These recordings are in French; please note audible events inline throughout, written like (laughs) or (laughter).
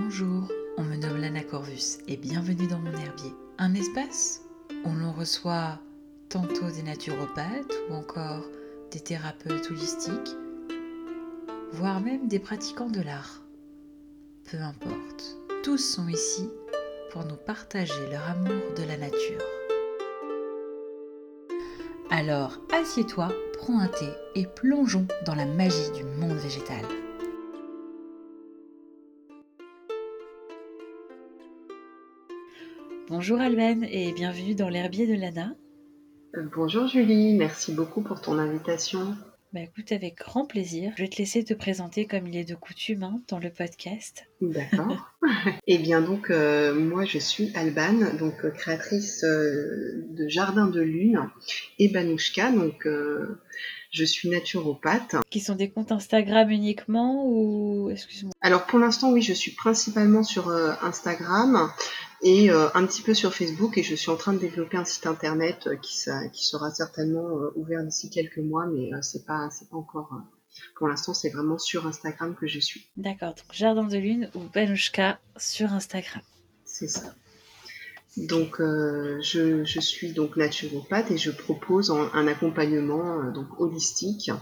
Bonjour, on me nomme Lana Corvus et bienvenue dans mon herbier. Un espace où l'on reçoit tantôt des naturopathes ou encore des thérapeutes holistiques, voire même des pratiquants de l'art. Peu importe, tous sont ici pour nous partager leur amour de la nature. Alors assieds-toi, prends un thé et plongeons dans la magie du monde végétal. Bonjour Alban et bienvenue dans l'herbier de Lana. Euh, bonjour Julie, merci beaucoup pour ton invitation. Bah écoute, avec grand plaisir. Je vais te laisser te présenter comme il est de coutume hein, dans le podcast. D'accord. (laughs) Eh bien donc, euh, moi je suis Alban, donc euh, créatrice de Jardin de Lune et Banouchka, donc je suis naturopathe. Qui sont des comptes Instagram uniquement ou excuse-moi Alors pour l'instant oui, je suis principalement sur Instagram et euh, un petit peu sur Facebook et je suis en train de développer un site internet euh, qui, qui sera certainement euh, ouvert d'ici quelques mois mais c'est pas c'est pas encore pour l'instant c'est vraiment sur Instagram que je suis. D'accord, donc Jardin de Lune ou Banushka sur Instagram. C'est ça. Donc je, je, suis donc naturopathe et je propose un accompagnement donc holistique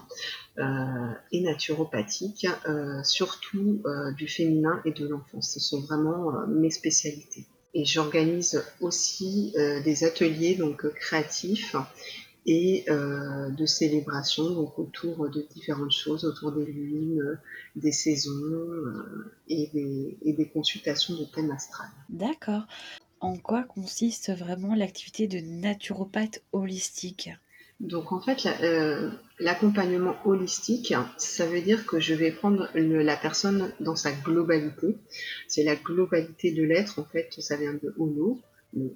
et naturopathique, surtout du féminin et de l'enfance. Ce sont vraiment mes spécialités et j'organise aussi euh, des ateliers donc créatifs et euh, de célébration donc autour de différentes choses, autour des lunes, des saisons euh, et, des, consultations de thème astral. D'accord. En quoi consiste vraiment l'activité de naturopathe holistique? Donc en fait, euh, l'accompagnement holistique, ça veut dire que je vais prendre la personne dans sa globalité. C'est la globalité de l'être, en fait, ça vient de holo,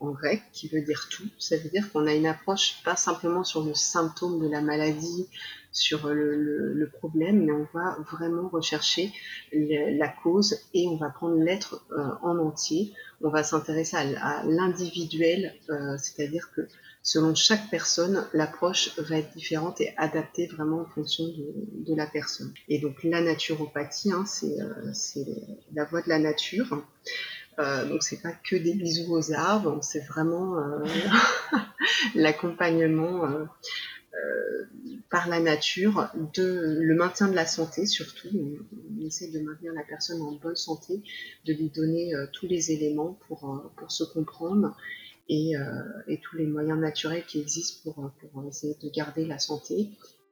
en grec, qui veut dire tout. Ça veut dire qu'on a une approche pas simplement sur le symptôme de la maladie, sur le, problème, mais on va vraiment rechercher la cause et on va prendre l'être euh, en entier. On va s'intéresser à, l'individuel, euh, c'est-à-dire que selon chaque personne, l'approche va être différente et adaptée vraiment en fonction de, la personne. Et donc la naturopathie, hein, euh, c'est la voie de la nature. Euh, donc c'est pas que des bisous aux arbres, c'est vraiment euh, (laughs) l'accompagnement euh, par la nature de le maintien de la santé surtout. On, essaie de maintenir la personne en bonne santé, de lui donner tous les éléments pour, pour se comprendre euh, et, tous les moyens naturels qui existent pour, pour, essayer de garder la santé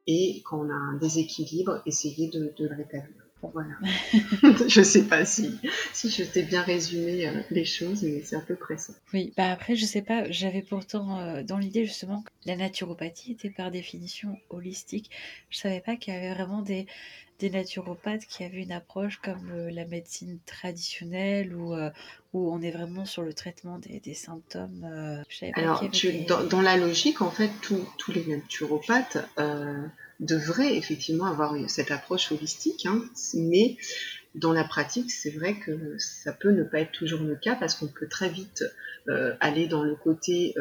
et quand on a un déséquilibre, essayer de, le rétablir. Voilà. (laughs) je sais pas si, si je t'ai bien résumé euh, les choses, mais c'est à peu près ça. Oui, bah après, je sais pas, j'avais pourtant euh, dans l'idée justement que la naturopathie était par définition holistique. Je savais pas qu'il y avait vraiment des, des naturopathes qui avaient une approche comme euh, la médecine traditionnelle où, euh, où on est vraiment sur le traitement des, symptômes. Euh, Alors, dans, la logique, en fait, tous les naturopathes devraient effectivement avoir cette approche holistique, hein, mais dans la pratique, c'est vrai que ça peut ne pas être toujours le cas parce qu'on peut très vite aller dans le côté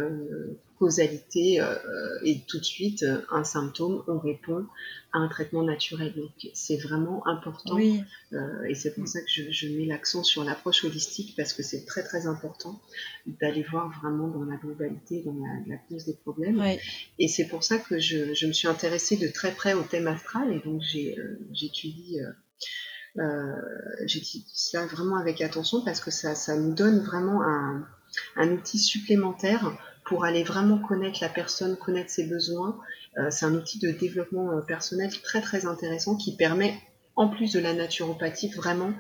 causalité euh, et tout de suite euh, un symptôme, on répond à un traitement naturel. Donc c'est vraiment important euh, et c'est pour ça que je, mets l'accent sur l'approche holistique parce que c'est très très important d'aller voir vraiment dans la globalité, dans la, cause des problèmes. Et c'est pour ça que je, me suis intéressée de très près au thème astral et donc j'étudie euh, j'étudie ça vraiment avec attention parce que ça, nous donne vraiment un, outil supplémentaire pour aller vraiment connaître la personne, connaître ses besoins. Euh, c'est un outil de développement euh, personnel très très intéressant qui permet, en plus de la naturopathie, vraiment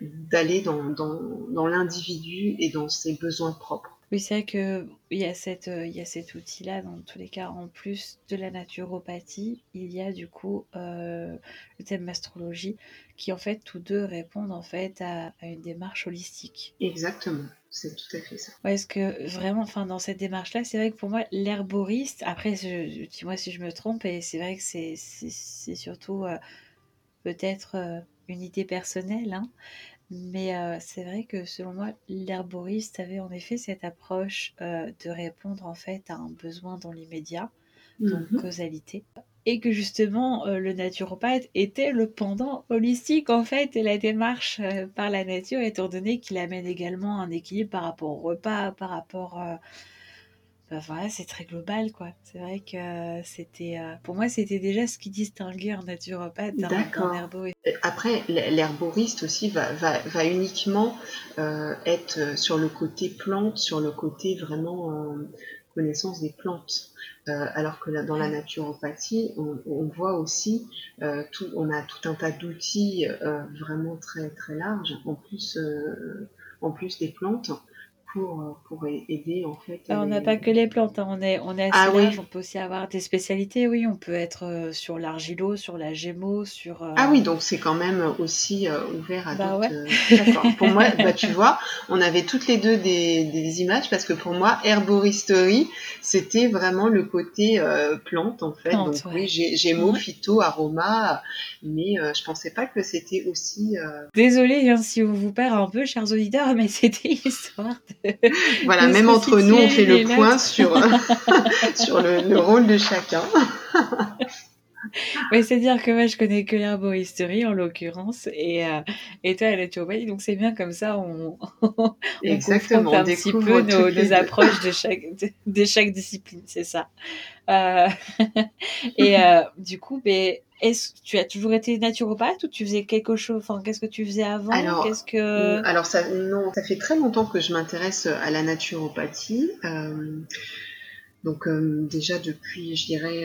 d'aller dans, l'individu et dans ses besoins propres. Oui, c'est vrai qu'il y, a cette, euh, il y a cet outil-là, dans tous les cas, en plus de la naturopathie, il y a du coup le thème astrologie, qui en fait, tous deux répondent en fait à une démarche holistique. Exactement. C'est tout à fait ça. Ouais, est-ce que vraiment, enfin, dans cette démarche-là, c'est vrai que pour moi, l'herboriste, après, dis-moi si je me trompe, et c'est vrai que c'est surtout euh, peut-être euh, une idée personnelle, hein, mais euh, c'est vrai que selon moi, l'herboriste avait en effet cette approche de répondre en fait à un besoin dans l'immédiat, donc mmh causalité. et que justement le naturopathe était le pendant holistique en fait et la démarche par la nature étant donné qu'il amène également un équilibre par rapport au repas, par rapport bah voilà, c'est très global, quoi. C'est vrai que c'était, euh, pour moi, c'était déjà ce qui distinguait un naturopathe d'un herboriste. Après, l'herboriste aussi va, va, va uniquement euh, être sur le côté plante, sur le côté vraiment euh, connaissance des plantes. alors que là, dans la naturopathie, on, on voit aussi, tout, on a tout un tas d'outils vraiment très très larges, en plus, en plus des plantes pour, pour aider en fait. on n'a pas que les plantes, hein. on est, on est assez ah large, on peut aussi avoir des spécialités, oui, on peut être euh, sur l'argilo, sur la gémeaux, sur... Euh, ah oui, donc c'est quand même aussi euh, ouvert à bah d'autres... pour moi, bah, tu vois, on avait toutes les deux des, des, images parce que pour moi, herboristerie, c'était vraiment le côté plante en fait. donc oui, gémeaux, phyto, aroma, mais je pensais pas que c'était aussi... Désolée hein, si on vous perd un peu, chers auditeurs, mais (laughs) c'était histoire de voilà, même entre nous, on fait le point sur, (laughs) sur le, rôle de chacun. (laughs) (laughs) oui, c'est-à-dire que moi, je connais que l'herboristerie en l'occurrence, et, euh, et toi, la naturopathie, donc c'est bien comme ça, on, on Exactement, un petit peu nos, approches de chaque, de, chaque discipline, c'est ça. Euh, (laughs) et euh, du coup, ben, est-ce tu as toujours été naturopathe ou tu faisais quelque chose Enfin, qu'est-ce que tu faisais avant Alors, qu'est-ce que euh, alors ça, non, ça fait très longtemps que je m'intéresse à la naturopathie. Donc déjà depuis, je dirais,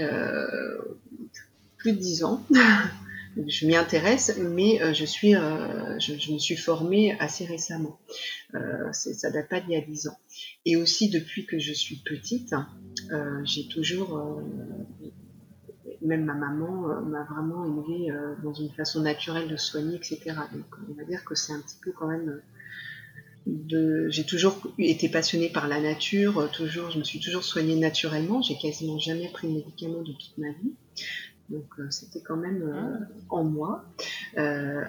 plus de dix ans. (laughs) je m'y intéresse, mais je suis, je, me suis formée assez récemment. ça date pas d'il y a dix ans. Et aussi depuis que je suis petite, j'ai toujours même ma maman euh, m'a vraiment élevée euh, dans une façon naturelle de soigner, etc. Donc on va dire que c'est un petit peu quand même euh, de... J'ai toujours été passionnée par la nature, toujours, je me suis toujours soignée naturellement, j'ai quasiment jamais pris de médicaments de toute ma vie. Donc c'était quand même en moi.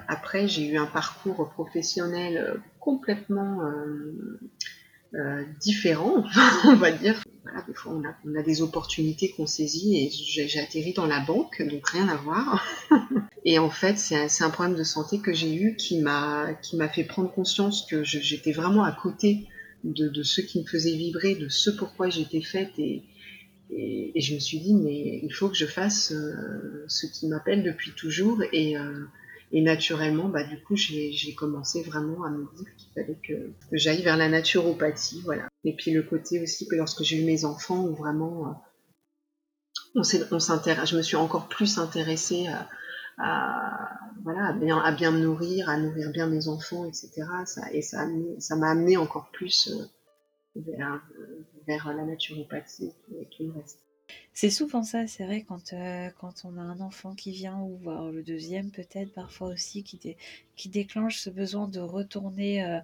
après, j'ai eu un parcours professionnel complètement différent, (laughs) on va dire voilà, des fois on a, on a des opportunités qu'on saisit et j'ai atterri dans la banque, donc rien à voir. (laughs) et en fait, c'est un, un, problème de santé que j'ai eu qui m'a fait prendre conscience que j'étais vraiment à côté de, de, ce qui me faisait vibrer, de ce pourquoi j'étais faite et, et, je me suis dit mais il faut que je fasse euh, ce qui m'appelle depuis toujours et euh, naturellement, bah, du coup, j'ai commencé vraiment à me dire qu'il fallait que, j'aille vers la naturopathie, voilà. Et puis le côté aussi que lorsque j'ai eu mes enfants, où vraiment, euh, on je me suis encore plus intéressée à, voilà, à bien, me nourrir, à nourrir bien mes enfants, etc. Ça, et ça m'a amené encore plus vers, vers la naturopathie et tout le reste. C'est souvent ça, c'est vrai, quand, euh, quand on a un enfant qui vient, ou voir le deuxième peut-être parfois aussi, qui, qui déclenche ce besoin de retourner euh,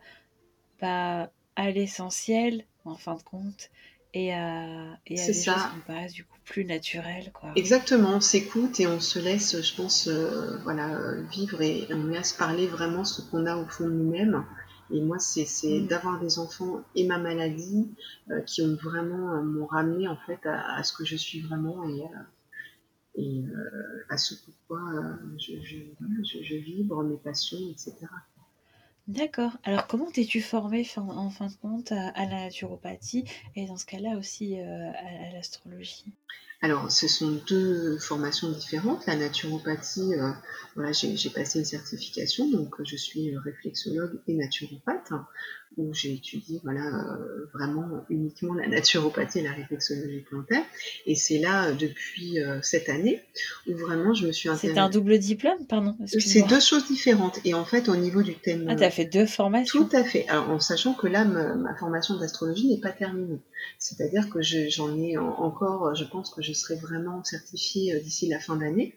bah, à l'essentiel, en fin de compte, et à, et à des ça. choses qui paraissent du coup plus naturelles. Quoi. Exactement, on s'écoute et on se laisse, je pense, euh, voilà, vivre et on laisse parler vraiment ce qu'on a au fond de nous-mêmes et moi, c'est mm. d'avoir des enfants et ma maladie euh, qui ont vraiment euh, m'ont ramené en fait à, ce que je suis vraiment et, euh, et à ce pourquoi je, je, vibre, mes passions, etc. D'accord. Alors, comment t'es-tu formée en, fin de compte à, la naturopathie et dans ce cas-là aussi à l'astrologie? Alors, ce sont deux formations différentes. La naturopathie, euh, voilà, j'ai passé une certification, donc je suis réflexologue et naturopathe où j'ai étudié voilà, euh, vraiment uniquement la naturopathie et la réflexologie plantaire. Et c'est là, euh, depuis euh, cette année, où vraiment je me suis intéressée. C'est un double diplôme, pardon C'est deux choses différentes. Et en fait, au niveau du thème. Ah, tu as fait deux formations? Tout à fait. Alors, en sachant que là, ma, formation d'astrologie n'est pas terminée. C'est-à-dire que j'en ai encore, je pense que je serai vraiment certifiée d'ici la fin d'année.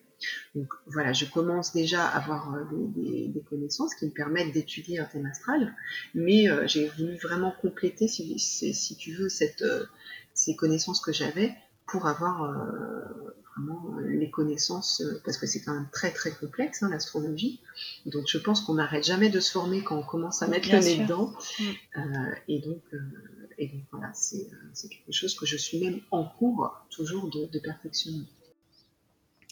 Donc voilà, je commence déjà à avoir euh, des, connaissances qui me permettent d'étudier un thème astral, mais euh, j'ai voulu vraiment compléter, si, si tu veux, cette, euh, ces connaissances que j'avais pour avoir vraiment les connaissances, parce que c'est quand même très très complexe, hein, l'astrologie. Donc je pense qu'on n'arrête jamais de se former quand on commence à mettre le nez dedans. Mm. et, donc, et donc voilà, c'est quelque chose que je suis même en cours toujours de, de perfectionner.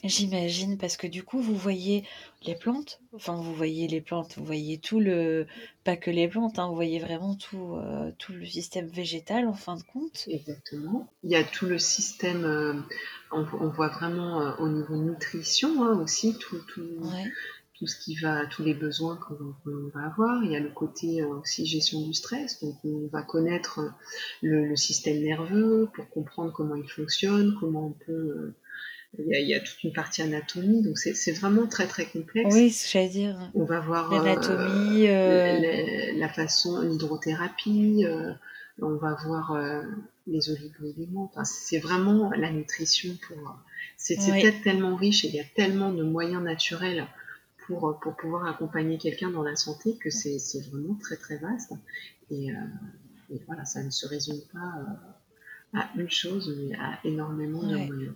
J'imagine, parce que du coup, vous voyez les plantes, enfin, vous voyez les plantes, vous voyez tout le, pas que les plantes, hein, vous voyez vraiment tout, euh, tout le système végétal en fin de compte. Exactement. Il y a tout le système, euh, on, on voit vraiment euh, au niveau nutrition hein, aussi, tout, tout, Ouais, tout ce qui va, tous les besoins qu'on va avoir. Il y a le côté aussi gestion du stress, donc on va connaître le, le système nerveux pour comprendre comment il fonctionne, comment on peut. Il y, a, il y a toute une partie anatomie, donc c'est vraiment très très complexe. oui, j'allais dire. On va voir euh, L'anatomie, la, euh, la- la façon, l'hydrothérapie, euh, on va voir euh, les oligo-éléments. Enfin, c'est vraiment la nutrition pour. C'est Oui. peut-être tellement riche et il y a tellement de moyens naturels pour, pour pouvoir accompagner quelqu'un dans la santé que c'est vraiment très très vaste. Et, euh, et voilà, ça ne se résume pas à une chose, mais à énormément de moyens.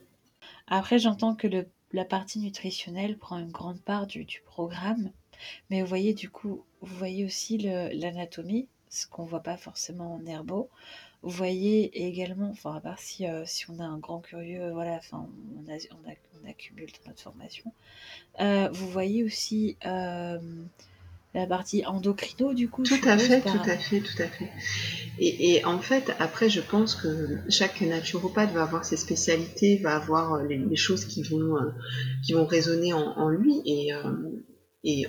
Après, j'entends que la partie nutritionnelle prend une grande part du, programme, mais vous voyez, du coup, vous voyez aussi l'anatomie, ce qu'on voit pas forcément en herbo. Vous voyez également, enfin, à part si, euh, si on a un grand curieux, voilà, enfin, on, a, on, a- on accumule dans notre formation. Euh, vous voyez aussi euh, la partie endocrino, du coup, Tout à fait, par- tout à fait, tout à fait. Et, et en fait, après, je pense que chaque naturopathe va avoir ses spécialités, va avoir euh, les, les choses qui vont, euh, qui vont résonner en, en lui. Et, euh, et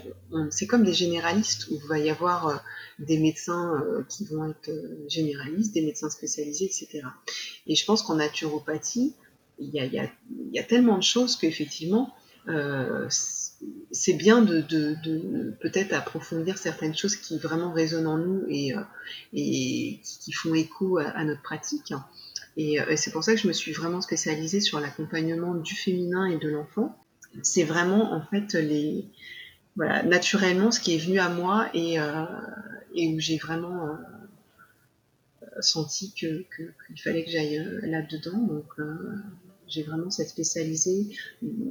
c'est comme des généralistes où il va y avoir euh, des médecins qui vont être généralistes, des médecins spécialisés, etc. Et je pense qu'en naturopathie, il y a, y a- y a tellement de choses qu'effectivement, euh, c'est bien de, de- de peut-être approfondir certaines choses qui vraiment résonnent en nous et, euh, et qui, font écho à, notre pratique. Et, euh, et c'est pour ça que je me suis vraiment spécialisée sur l'accompagnement du féminin et de l'enfant. C'est vraiment en fait les voilà naturellement ce qui est venu à moi et, euh, et où j'ai vraiment senti que qu'il fallait que j'aille euh, là-dedans. Donc euh, j'ai vraiment cette spécialisée,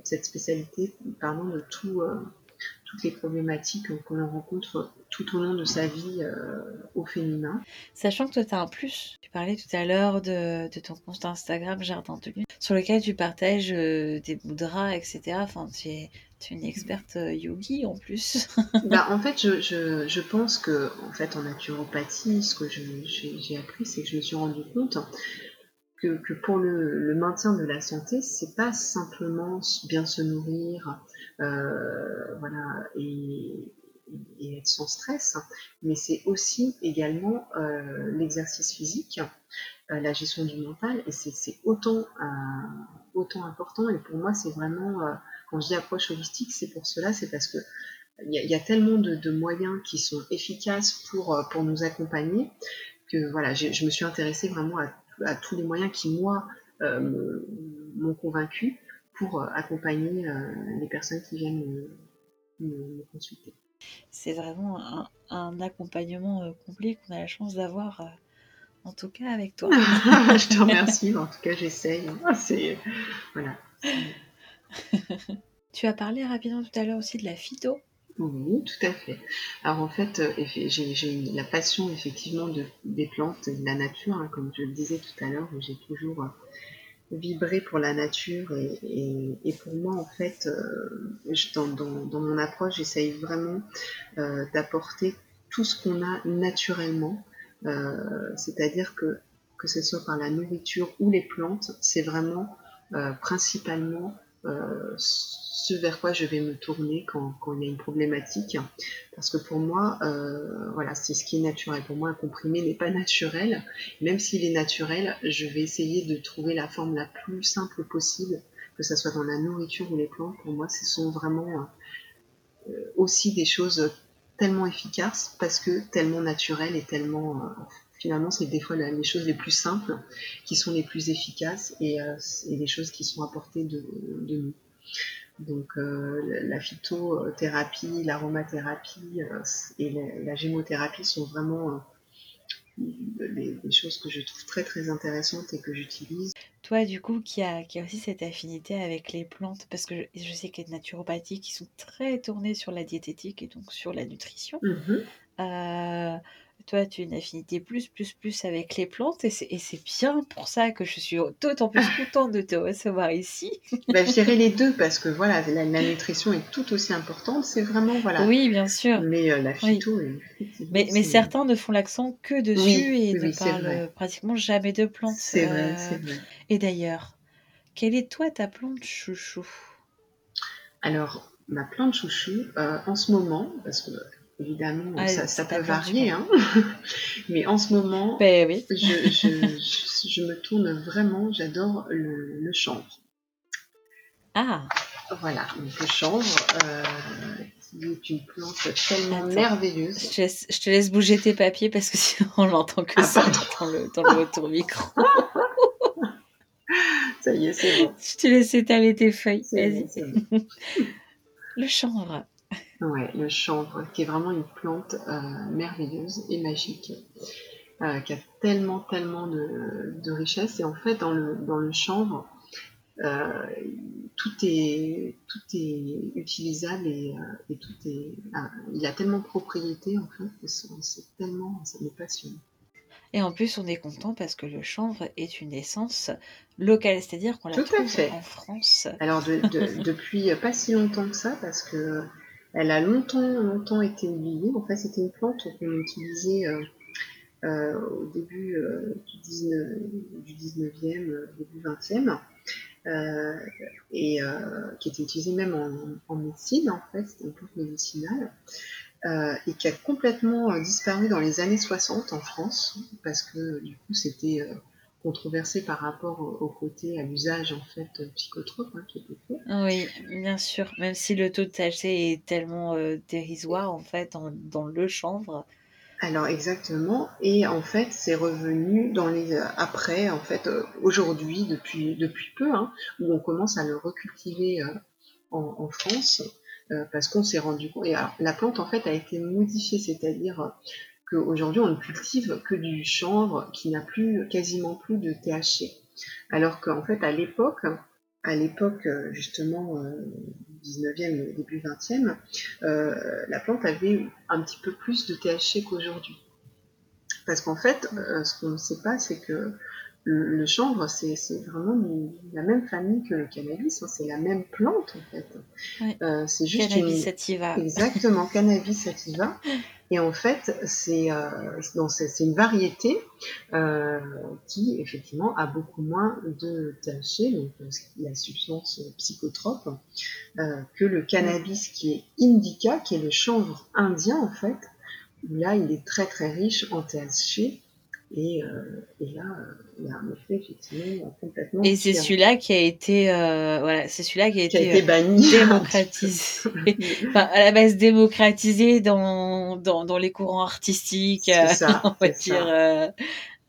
cette spécialité pardon de tout euh, toutes les problématiques que l'on rencontre tout au long de sa vie euh, au féminin. Sachant que toi, tu as un plus. Tu parlais tout à l'heure de, de ton compte Instagram Jardin de Lune, sur lequel tu partages euh, des mudras, etc. Enfin, tu es, tu es une experte yogi en plus. (laughs) Bah, en fait, je, je, je pense que en fait, en naturopathie, ce que j'ai appris, c'est que je me suis rendu compte que, pour le, maintien de la santé, c'est pas simplement bien se nourrir, euh, voilà, et, être sans stress, mais c'est aussi également euh, l'exercice physique, euh, la gestion du mental, et c'est autant, important. Et pour moi, c'est vraiment, quand je dis approche holistique, c'est pour cela, c'est parce que il y, a, tellement de, moyens qui sont efficaces pour, nous accompagner que voilà, j'ai- je me suis intéressée vraiment à, à tous les moyens qui, moi, euh, m'ont convaincue pour euh, accompagner euh, les personnes qui viennent me, me- me consulter. C'est vraiment un, un accompagnement complet qu'on a la chance d'avoir, en tout cas avec toi. (laughs) je te remercie, en tout cas j'essaye. Ah, C'est voilà. (laughs) Tu as parlé rapidement tout à l'heure aussi de la phyto. Oui, tout à fait. Alors en fait, euh, j'ai la passion effectivement de, des plantes et de la nature, hein, comme je le disais tout à l'heure, j'ai toujours euh, vibré pour la nature et, pour moi en fait, euh, dans, mon approche, j'essaye vraiment d'apporter tout ce qu'on a naturellement, c'est-à-dire que que ce soit par la nourriture ou les plantes, c'est vraiment principalement ce vers quoi je vais me tourner quand, il y a une problématique. Parce que pour moi, euh, voilà, c'est ce qui est naturel. Pour moi, un comprimé n'est pas naturel. Même s'il est naturel, je vais essayer de trouver la forme la plus simple possible, que ce soit dans la nourriture ou les plantes. Pour moi, ce sont vraiment euh, aussi des choses tellement efficaces parce que tellement naturelles et tellement... euh, finalement, c'est des fois les choses les plus simples qui sont les plus efficaces et, euh, les choses qui sont apportées de nous. Donc euh, la phytothérapie, l'aromathérapie euh, et la, la gémothérapie sont vraiment euh, des, des choses que je trouve très très intéressantes et que j'utilise. Toi, du coup, qui a, qui a aussi cette affinité avec les plantes, parce que je, je sais qu'il y a des naturopathies qui sont très tournées sur la diététique et donc sur la nutrition. Mhm. Euh, toi, tu as une affinité plus, plus, plus avec les plantes et c'est bien pour ça que je suis d'autant plus (laughs) contente de te recevoir ici. bah, je dirais les deux parce que voilà, la, (laughs) nutrition est tout aussi importante. C'est vraiment, voilà. Oui, bien sûr. Mais euh, la phyto, mais, mais, certains ne font l'accent que dessus et ne parlent pratiquement jamais de plantes. C'est vrai, c'est vrai. Et d'ailleurs, quelle est toi ta plante chouchou? Alors, ma plante chouchou, euh, en ce moment, parce que évidemment, ça, peut varier, hein. (laughs) mais en ce moment, ben oui. je, me tourne vraiment, j'adore le, chanvre. Ah Voilà, donc le chanvre, euh, qui est une plante tellement merveilleuse. Je te, laisse, bouger tes papiers parce que (laughs) sinon on l'entend que ah, ça dans le, dans le retour micro. (laughs) ça y est, c'est bon. Je te laisse étaler tes feuilles, vas-y. le chanvre. Ouais, le chanvre, qui est vraiment une plante euh, merveilleuse et magique, euh, qui a tellement, tellement de, de richesse. Et en fait, dans le, dans le chanvre, euh, tout, est, tout est utilisable et, tout est. il a tellement de propriétés, en fait, que c'est tellement. ça me passionne. Et en plus, on est content parce que le chanvre est une essence locale, c'est-à-dire qu'on la trouve en France. Alors, depuis pas si longtemps que ça, parce que elle a longtemps, longtemps été oubliée. En fait, c'était une plante qu'on utilisait euh, euh, au début euh, du, 19, du 19e, début 20e, et qui était utilisée même en, médecine, en fait, c'était une plante médicinale. et qui a complètement disparu dans les années 60 en France, parce que du coup c'était controversé par rapport au, côté, à l'usage en fait psychotrope hein, qui était fait. Oui, bien sûr, même si le taux de THC est tellement euh, dérisoire en fait dans, le chanvre. Alors exactement, et en fait c'est revenu dans les euh, après en fait euh, aujourd'hui depuis depuis peu hein, où on commence à le recultiver en, France parce qu'on s'est rendu compte et la plante en fait a été modifiée, c'est-à-dire qu'aujourd'hui on ne cultive que du chanvre qui n'a plus quasiment plus de THC. Alors qu'en fait à l'époque, à l'époque justement 19e, début 20e, euh, la plante avait un petit peu plus de THC qu'aujourd'hui. Parce qu'en fait, euh, ce qu'on ne sait pas, c'est que le, chanvre, c'est vraiment la même famille que le cannabis, hein, c'est la même plante en fait. Euh, c'est juste cannabis sativa. Exactement, cannabis sativa. (laughs) Et en fait, c'est euh, une variété euh, qui, effectivement, a beaucoup moins de THC, donc euh, la substance psychotrope, que le cannabis qui est indica, qui est le chanvre indien, en fait, où là, il est très très riche en THC et, euh, et, là, il y a un effet effectivement complètement. Et c'est celui-là qui a été, euh, voilà, c'est celui-là qui a été, banni, démocratisé, (laughs) enfin, à la base démocratisé dans, dans, dans les courants artistiques, ça, (laughs) on va dire.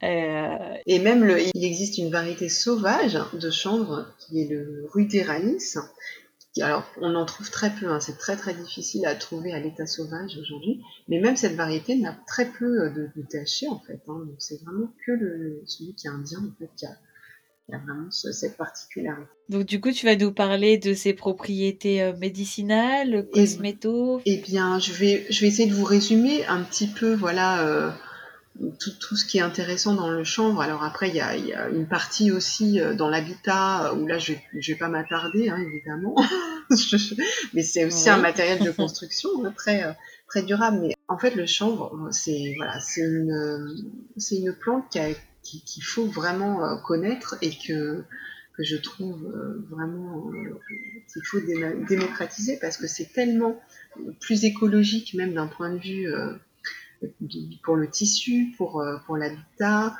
Euh, et même, le, il existe une variété sauvage de chanvre qui est le ruderalis, alors, on en trouve très peu, hein. c'est très très difficile à trouver à l'état sauvage aujourd'hui, mais même cette variété n'a très peu euh, de, de THC en fait, hein. donc c'est vraiment que le, celui qui est indien en fait qui a, vraiment cette particularité. Donc du coup, tu vas nous parler de ses propriétés euh, médicinales, cosméto. Eh bien, je vais, je vais essayer de vous résumer un petit peu, voilà. Euh, tout, tout, ce qui est intéressant dans le chanvre. Alors après, il y a, y a, une partie aussi euh, dans l'habitat où là, je vais, je vais pas m'attarder, hein, évidemment. (laughs) mais c'est aussi un matériel de (laughs) construction hein, très, euh, très durable. Mais en fait, le chanvre, c'est voilà, c'est une, c'est une plante qu'il faut vraiment euh, connaître et que que je trouve vraiment qu'il faut démocratiser parce que c'est tellement plus écologique même d'un point de vue pour le tissu, pour, euh, pour l'habitat,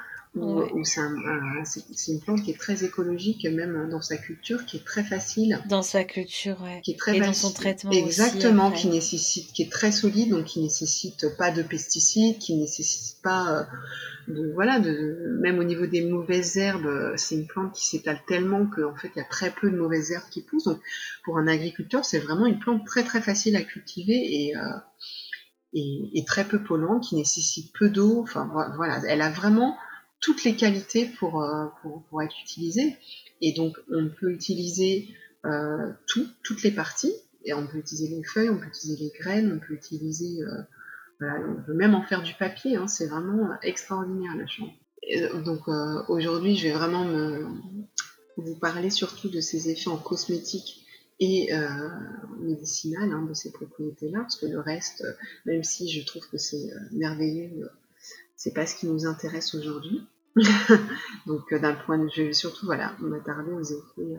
c'est une plante qui est très écologique, même dans sa culture, qui est très facile. Dans sa culture, ouais. Qui est très Et dans son traitement Exactement, qui nécessite, qui est très solide, donc qui nécessite pas de pesticides, qui nécessite pas euh, de, voilà, de, même au niveau des mauvaises herbes, c'est une plante qui s'étale tellement qu'en fait, il y a très peu de mauvaises herbes qui poussent. Donc, pour un agriculteur, c'est vraiment une plante très très facile à cultiver et, euh, et, très peu polluante, qui nécessite peu d'eau. Enfin voilà, elle a vraiment toutes les qualités pour, euh, pour, être utilisée. Et donc on peut utiliser euh, tout, toutes les parties. Et on peut utiliser les feuilles, on peut utiliser les graines, on peut utiliser on peut même en faire du papier, hein, c'est vraiment extraordinaire la chambre. donc aujourd'hui, je vais vraiment vous parler surtout de ces effets en cosmétique et médicinal hein, de ces propriétés-là, parce que le reste, même si je trouve que c'est merveilleux, c'est pas ce qui nous intéresse aujourd'hui. (laughs) Donc euh, d'un point de vue, surtout voilà, on m'attarder aux effets euh,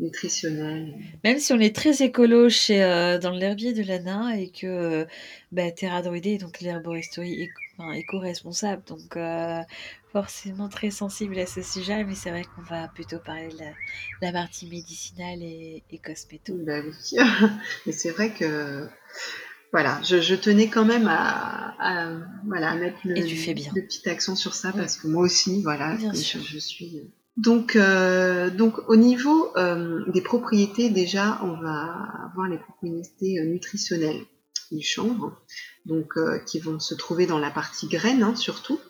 nutritionnels. Même si on est très écolo chez, euh, dans l'herbier de l'ANA et que bah, Terra donc l'herboristerie éco-responsable, donc forcément très sensible à ce sujet, mais c'est vrai qu'on va plutôt parler de la, partie médicinale et, et cosméto. Bah oui, (laughs) mais c'est vrai que voilà, je, tenais quand même à, voilà, mettre le, petit accent sur ça parce que moi aussi, voilà, je, suis. Euh, donc, euh, donc au niveau euh, des propriétés, déjà, on va avoir les propriétés nutritionnelles du chanvre, donc qui vont se trouver dans la partie graines hein, surtout.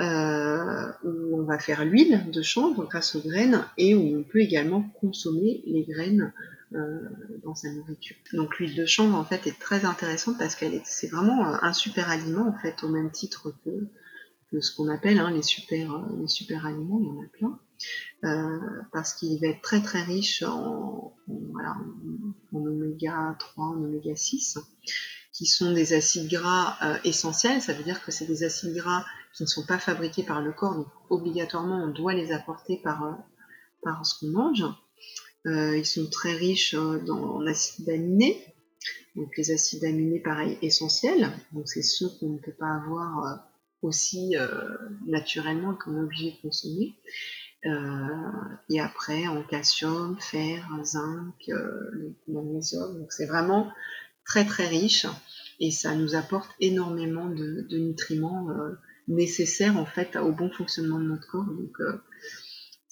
où on va faire l'huile de chanvre grâce aux graines et où on peut également consommer les graines euh, dans sa nourriture. Donc l'huile de chanvre en fait est très intéressante parce qu'elle est, c'est vraiment un super aliment en fait au même titre que, ce qu'on appelle hein, les super euh, les super aliments, il y en a plein. Euh, parce qu'il va être très très riche en, oméga 3, en oméga 6, qui sont des acides gras essentiels. Ça veut dire que c'est des acides gras qui ne sont pas fabriqués par le corps, donc obligatoirement on doit les apporter par, par ce qu'on mange. Euh, ils sont très riches euh, en acides aminés. Donc les acides aminés, pareil, essentiels. Donc c'est ceux qu'on ne peut pas avoir euh, aussi naturellement qu'on est obligé de consommer. Et après en calcium, fer, zinc, le magnésium. Donc c'est vraiment très très riche et ça nous apporte énormément de, nutriments nécessaires en fait au bon fonctionnement de notre corps. Donc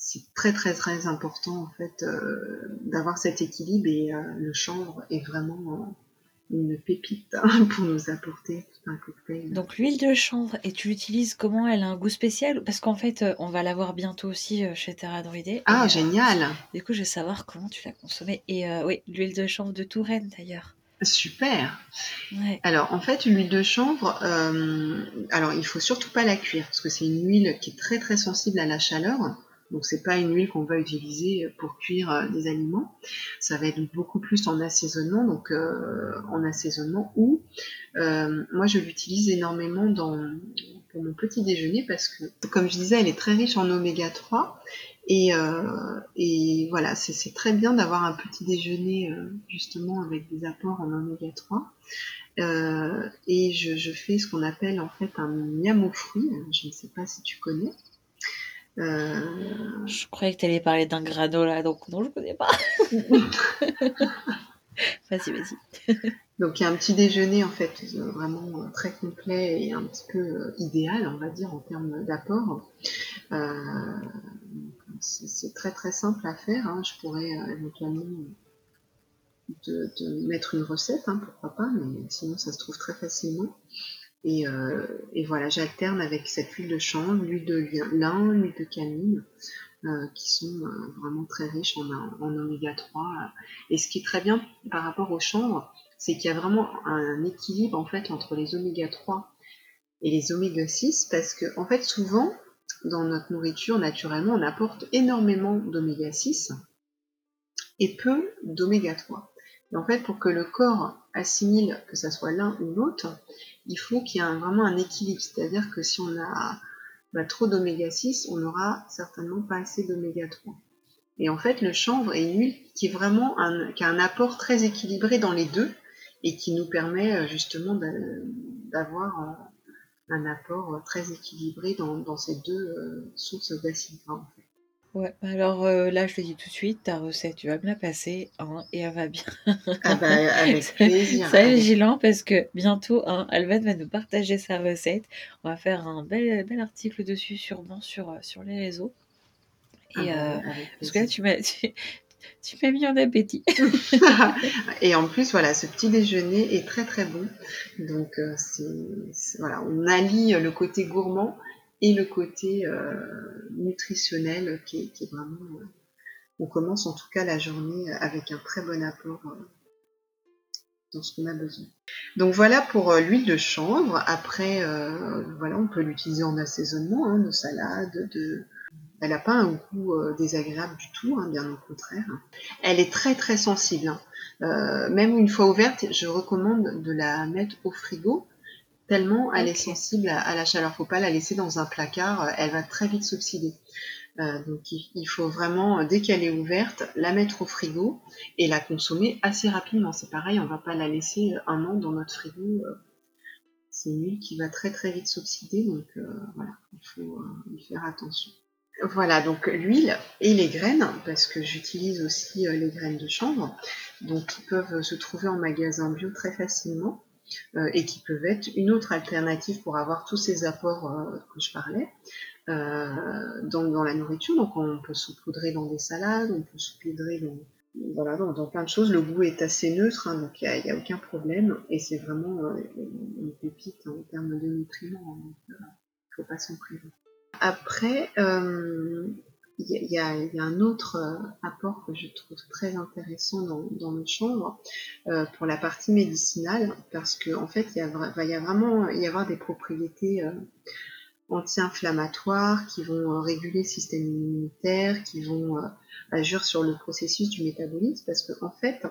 c'est très très très important en fait euh, d'avoir cet équilibre et euh, le chanvre est vraiment euh, une pépite (laughs) pour nous apporter un cocktail. Donc l'huile de chanvre, et tu l'utilises comment? Elle a un goût spécial? Parce qu'en fait, on va l'avoir bientôt aussi chez Terra Druidé. Ah, génial Du coup, je vais savoir comment tu l'as consommée. Et oui, l'huile de chanvre de Touraine d'ailleurs. Super. Alors en fait, l'huile de chanvre, alors il faut surtout pas la cuire parce que c'est une huile qui est très très sensible à la chaleur. Donc c'est pas une huile qu'on va utiliser pour cuire euh, des aliments. Ça va être beaucoup plus en assaisonnement, donc euh, en assaisonnement ou euh, moi je l'utilise énormément dans, pour mon petit déjeuner parce que comme je disais elle est très riche en oméga 3 et, et voilà c'est très bien d'avoir un petit déjeuner justement avec des apports en oméga 3. et je, je, fais ce qu'on appelle en fait un miam aux fruits. Je ne sais pas si tu connais. Euh, je croyais que tu allais parler d'un granola, donc non, je ne connais pas. (laughs) vas-y, vas-y. donc il y a un petit déjeuner en fait vraiment euh, très complet et un petit peu euh, idéal, on va dire, en termes d'apport. c'est très très simple à faire. Hein. Je pourrais éventuellement de, mettre une recette, hein, pourquoi pas, mais sinon ça se trouve très facilement. Euh, et, voilà, j'alterne avec cette huile de chanvre, l'huile de lin, l'huile de camille, euh, qui sont euh, vraiment très riches en, oméga 3. Et ce qui est très bien par rapport au chanvre, c'est qu'il y a vraiment un équilibre en fait entre les oméga 3 et les oméga 6, parce que en fait souvent dans notre nourriture naturellement on apporte énormément d'oméga 6 et peu d'oméga 3 en fait, pour que le corps assimile que ça soit l'un ou l'autre, il faut qu'il y ait vraiment un équilibre. C'est-à-dire que si on a bah, trop d'oméga 6, on n'aura certainement pas assez d'oméga 3. Et en fait, le chanvre est une huile qui est vraiment un, qui a un apport très équilibré dans les deux et qui nous permet euh, justement d'avoir euh, un apport très équilibré dans, ces deux euh, sources d'acides gras. Ouais, bah alors euh, là, je te dis tout de suite, ta recette, tu vas me la passer, hein, et elle va bien. Ah bah, (laughs) avec plaisir. Sois vigilant parce que bientôt, hein, va nous partager sa recette. On va faire un bel, bel article dessus, sûrement, sur, euh, sur les réseaux. Et ah bah, euh, parce que là, tu m'as, (laughs) tu, m'as mis en appétit. (laughs) et en plus, voilà, ce petit déjeuner est très très bon. Donc, c'est, voilà, on allie le côté gourmand et le côté euh, nutritionnel qui est, vraiment... Euh, on commence en tout cas la journée avec un très bon apport dans ce qu'on a besoin. Donc voilà pour euh, l'huile de chanvre. Après, euh, voilà, on peut l'utiliser en assaisonnement hein, de salade, de... Elle n'a pas un goût euh, désagréable du tout, hein, bien au contraire. Elle est très très sensible. Hein. même une fois ouverte, je recommande de la mettre au frigo tellement elle est sensible à, à la chaleur. Faut pas la laisser dans un placard, elle va très vite s'oxyder. Euh, donc il, faut vraiment, dès qu'elle est ouverte, la mettre au frigo et la consommer assez rapidement. C'est pareil, on va pas la laisser un an dans notre frigo. Euh, c'est une huile qui va très très vite s'oxyder, donc euh, voilà, il faut y faire attention. Voilà, donc l'huile et les graines, parce que j'utilise aussi les graines de chanvre, donc qui peuvent se trouver en magasin bio très facilement et qui peuvent être une autre alternative pour avoir tous ces apports que je parlais. Euh, dans, la nourriture. Donc on peut saupoudrer dans des salades, on peut saupoudrer dans, voilà, dans, plein de choses. Le goût est assez neutre, hein, donc il n'y a, aucun problème. Et c'est vraiment euh, une pépite en termes de nutriments. Il ne faut pas s'en priver. Après, euh, il y, a, un autre apport que je trouve très intéressant dans, le chanvre pour la partie médicinale, parce qu'en en fait, il, y va y a vraiment y avoir des propriétés anti-inflammatoires qui vont euh, réguler le système immunitaire, qui vont euh, agir sur le processus du métabolisme, parce qu'en en fait,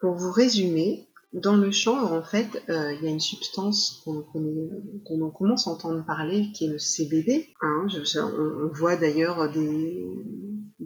pour vous résumer, dans le chanvre, en fait, euh, il y a une substance qu'on on commence à entendre parler, qui est le CBD. Hein, on, voit d'ailleurs des,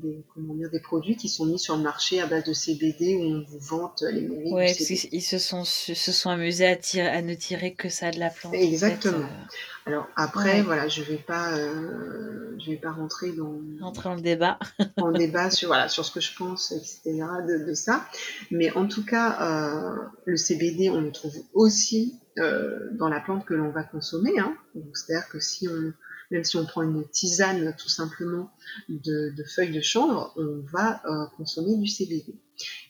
des, comment dire, des produits qui sont mis sur le marché à base de CBD où on vous vante les mérites. Oui, ils se sont, se sont amusés à, tirer, à ne tirer que ça de la plante. Exactement. Euh. Alors après, voilà, je vais pas, euh, je vais pas rentrer dans rentrer dans le débat, (laughs) en débat sur voilà sur ce que je pense, etc. de, de ça. Mais en tout cas, euh, le CBD, on le trouve aussi dans la plante que l'on va consommer. Hein. C'est-à-dire que si on même si on prend une tisane tout simplement de, feuilles de chanvre, on va euh, consommer du CBD.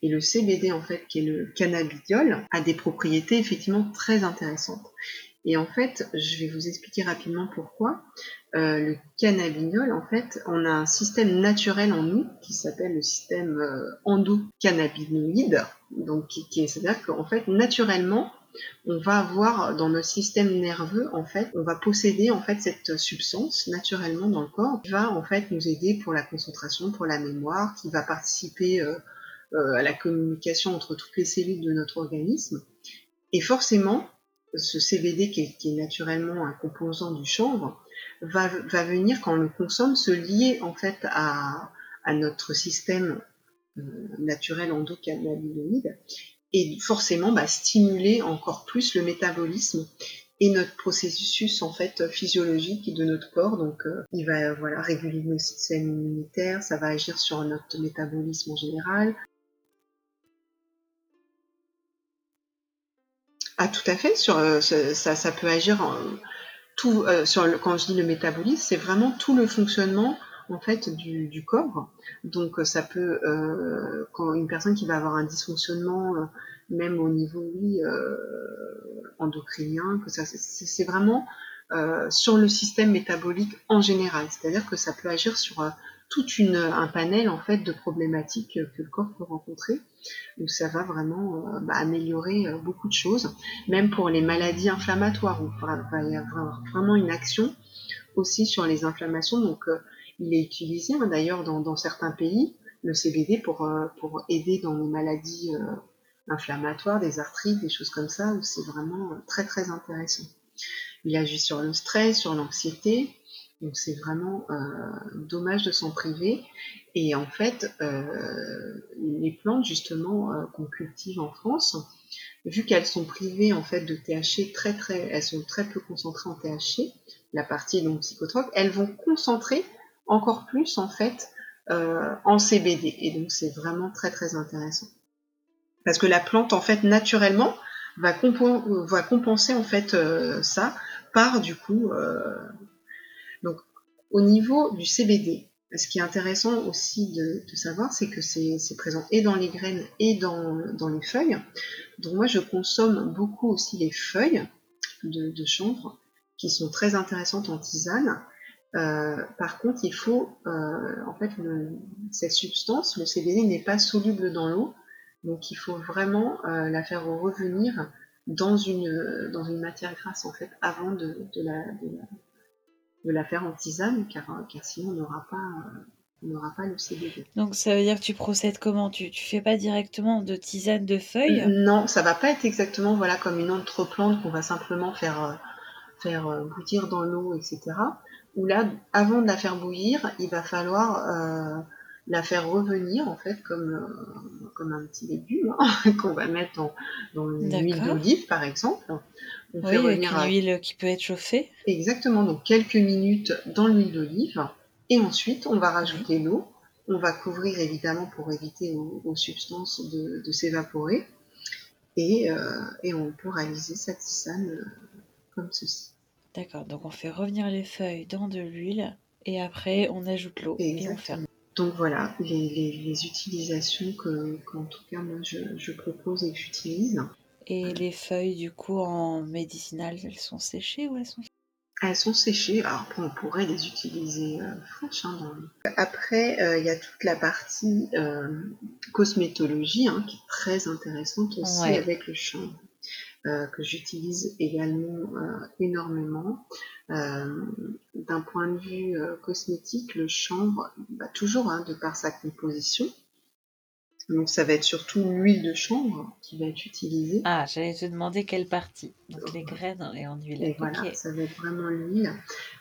Et le CBD, en fait, qui est le cannabidiol, a des propriétés effectivement très intéressantes. Et en fait, je vais vous expliquer rapidement pourquoi. Euh, le cannabidiol, en fait, on a un système naturel en nous qui s'appelle le système euh, endocannabinoïde. Donc, c'est-à-dire qu'en fait, naturellement, on va avoir dans notre système nerveux, en fait, on va posséder en fait cette substance naturellement dans le corps qui va en fait nous aider pour la concentration, pour la mémoire, qui va participer euh, euh, à la communication entre toutes les cellules de notre organisme. Et forcément, ce CBD qui est, naturellement un composant du chanvre va, venir quand on le consomme se lier en fait à, notre système euh, naturel endocannabinoïde et forcément bah, stimuler encore plus le métabolisme et notre processus en fait physiologique de notre corps. Donc euh, il va voilà réguler nos systèmes immunitaires, ça va agir sur notre métabolisme en général. Ah tout à fait, sur, euh, ça, ça, peut agir tout euh, sur quand je dis le métabolisme, c'est vraiment tout le fonctionnement en fait du, corps. Donc ça peut, euh, quand une personne qui va avoir un dysfonctionnement, euh, même au niveau oui euh, endocrinien, que ça c'est vraiment sur le système métabolique en général. C'est-à-dire que ça peut agir sur tout une, un panel en fait de problématiques que le corps peut rencontrer. Donc ça va vraiment bah, améliorer beaucoup de choses, même pour les maladies inflammatoires. Il va y avoir vraiment une action aussi sur les inflammations. Donc il est utilisé hein, d'ailleurs dans, certains pays, le CBD, pour, euh, pour aider dans les maladies euh, inflammatoires, des arthrites, des choses comme ça, où c'est vraiment euh, très très intéressant. Il agit sur le stress, sur l'anxiété, donc c'est vraiment dommage de s'en priver. Et en fait, les plantes justement qu'on cultive en France, vu qu'elles sont privées en fait de THC très très, elles sont très peu concentrées en THC, la partie donc psychotrope, elles vont concentrer encore plus en fait euh, en CBD. Et donc c'est vraiment très très intéressant. Parce que la plante en fait naturellement va, va compenser en fait euh, ça par du coup euh, donc au niveau du CBD. Ce qui est intéressant aussi de, savoir, c'est que c'est présent et dans les graines et dans, dans, les feuilles. Donc moi, je consomme beaucoup aussi les feuilles de, de chanvre, qui sont très intéressantes en tisane, euh, par contre, il faut, euh, en fait, cette substance, le CBD n'est pas soluble dans l'eau, Donc il faut vraiment la faire revenir dans une, dans une matière grasse en fait avant de, la, de, la, faire en tisane car, car sinon on n'aura pas, on n'aura pas le CBD. Donc ça veut dire que tu procèdes comment? Tu ne fais pas directement de tisane de feuilles? Non, ça va pas être exactement voilà comme une autre plante qu'on va simplement faire, euh, faire euh, bouillir dans l'eau, etc. Ou là, avant de la faire bouillir, il va falloir euh, la faire revenir en fait comme, comme un petit légume hein, (laughs) qu'on va mettre dans, dans l'huile d'olive par exemple. On oui, avec une huile qui peut être chauffée. Exactement, donc quelques minutes dans l'huile d'olive et ensuite, on va rajouter l'eau. On va couvrir évidemment pour éviter aux, substances de, s'évaporer. Et, euh, et, on peut réaliser sa tisane euh, comme ceci. D'accord, donc on fait revenir les feuilles dans de l'huile et après on ajoute l'eau et on ferme. Donc voilà les, utilisations que, qu'en tout cas moi je, je propose et que j'utilise. Et les feuilles du coup en médicinal, elles sont séchées ou elles sont elles sont séchées, alors on pourrait les utiliser euh, fraîches. Hein, Après, euh, il y a toute la partie euh, cosmétologie hein, qui est très intéressante aussi avec le chanvre, que j'utilise également énormément. D'un point de vue cosmétique, le chanvre, bah, toujours hein, de par sa composition, donc ça va être surtout l'huile de chanvre qui va être utilisée. Ah, j'allais te demander quelle partie. Donc les graines et en huile. Et voilà, ça va être vraiment l'huile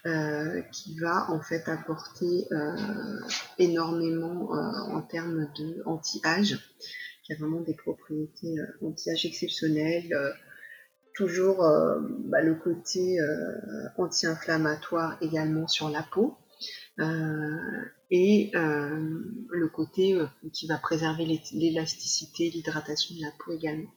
euh, qui va en fait apporter euh, énormément euh, en termes de anti-âge, qui a vraiment des propriétés anti-âge exceptionnelles. Toujours bah, le côté anti-inflammatoire également sur la peau. et le côté euh, qui va préserver l'élasticité, l'hydratation de la peau également.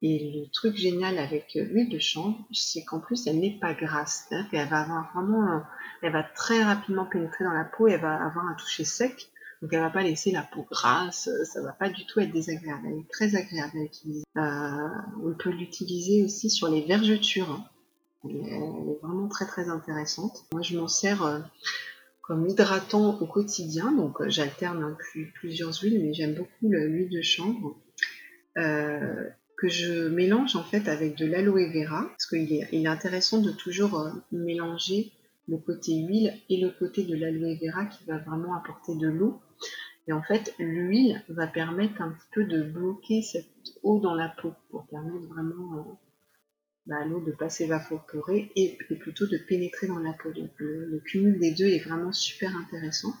Et le truc génial avec euh, l'huile de chanvre, c'est qu'en plus elle n'est pas grasse, cest qu'elle va avoir vraiment, elle va très rapidement pénétrer dans la peau et elle va avoir un toucher sec, donc elle va pas laisser la peau grasse, ça va pas du tout être désagréable, elle est très agréable à utiliser. Euh, on peut l'utiliser aussi sur les vergetures, elle est, vraiment très très intéressante. Moi je m'en sers comme hydratant au quotidien. Donc euh, j'alterne hein, plusieurs huiles, mais j'aime beaucoup l'huile de chanvre. Euh, que je mélange en fait avec de l'aloe vera, parce qu'il est, intéressant de toujours euh, mélanger le côté huile et le côté de l'aloe vera qui va vraiment apporter de l'eau. Et en fait, l'huile va permettre un petit peu de bloquer cette eau dans la peau pour permettre vraiment bah, l'eau de pas s'évaporer et, plutôt de pénétrer dans la peau. Donc le, cumul des deux est vraiment super intéressant.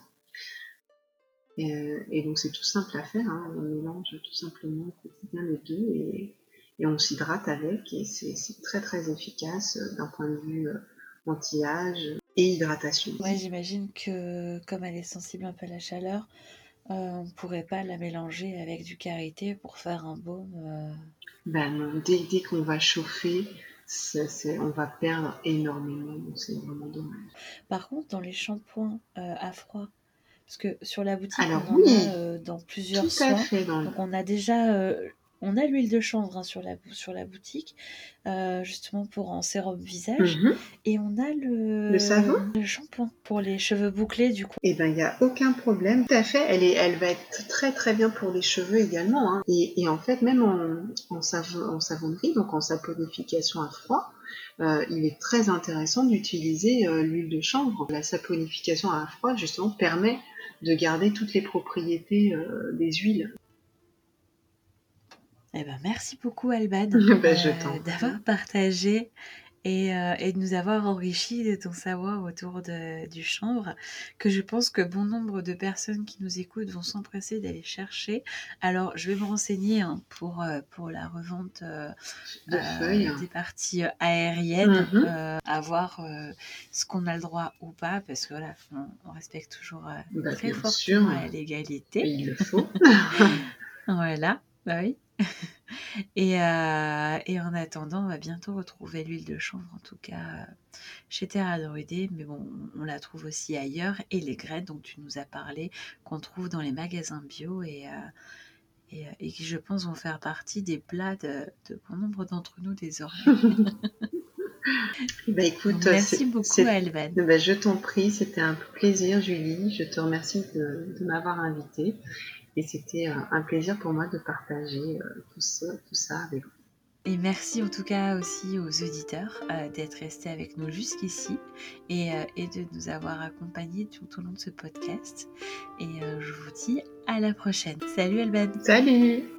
Et, donc c'est tout simple à faire, hein. on mélange tout simplement au quotidien les deux et, on s'hydrate avec et c'est très très efficace euh, d'un point de vue euh, anti-âge et hydratation. Ouais, j'imagine que comme elle est sensible un peu à la chaleur, euh, on ne pourrait pas la mélanger avec du karité pour faire un baume. Ben dès, qu'on va chauffer, on va perdre énormément, c'est vraiment dommage. Par contre, dans les shampoings euh, à froid, parce que sur la boutique, on en a euh, dans plusieurs soins. Donc on a déjà euh, on a l'huile de chanvre hein, sur, la, sur la boutique, euh, justement pour en sérum visage. Mhm. Et on a le, le savon? Le shampoing pour les cheveux bouclés, du coup. Eh bien, il n'y a aucun problème. Tout à fait, elle, est, elle va être très très bien pour les cheveux également. Hein. Et, et, en fait, même en, en, en savonnerie, donc en saponification à froid, euh, il est très intéressant d'utiliser euh, l'huile de chanvre. La saponification à froid, justement, permet de garder toutes les propriétés des huiles. Eh ben, merci beaucoup Alban (laughs) ben, euh, d'avoir partagé et, euh, et, de nous avoir enrichi de ton savoir autour de, du chanvre, que je pense que bon nombre de personnes qui nous écoutent vont s'empresser d'aller chercher. Alors, je vais me renseigner hein, pour, euh, pour la revente des parties aériennes, mm-hmm. à voir ce qu'on a le droit ou pas, parce que voilà, on, respecte toujours bah, très fortement l'égalité. Il le faut. (laughs) (laughs) voilà, bah oui. Et, euh, et, en attendant, on va bientôt retrouver l'huile de chanvre, en tout cas euh, chez Terra Druidé, mais bon, on la trouve aussi ailleurs. Et les graines dont tu nous as parlé, qu'on trouve dans les magasins bio et, euh, et, qui, je pense, vont faire partie des plats de, bon nombre d'entre nous désormais. (laughs) bah écoute, merci beaucoup, Alban. Bah, je t'en prie, c'était un plaisir, Julie. Je te remercie de, de m'avoir invitée. Et c'était un plaisir pour moi de partager tout ça, tout ça avec vous. Et merci en tout cas aussi aux auditeurs d'être restés avec nous jusqu'ici et, et, de nous avoir accompagnés tout au long de ce podcast. Et je vous dis à la prochaine. Salut Alban. Salut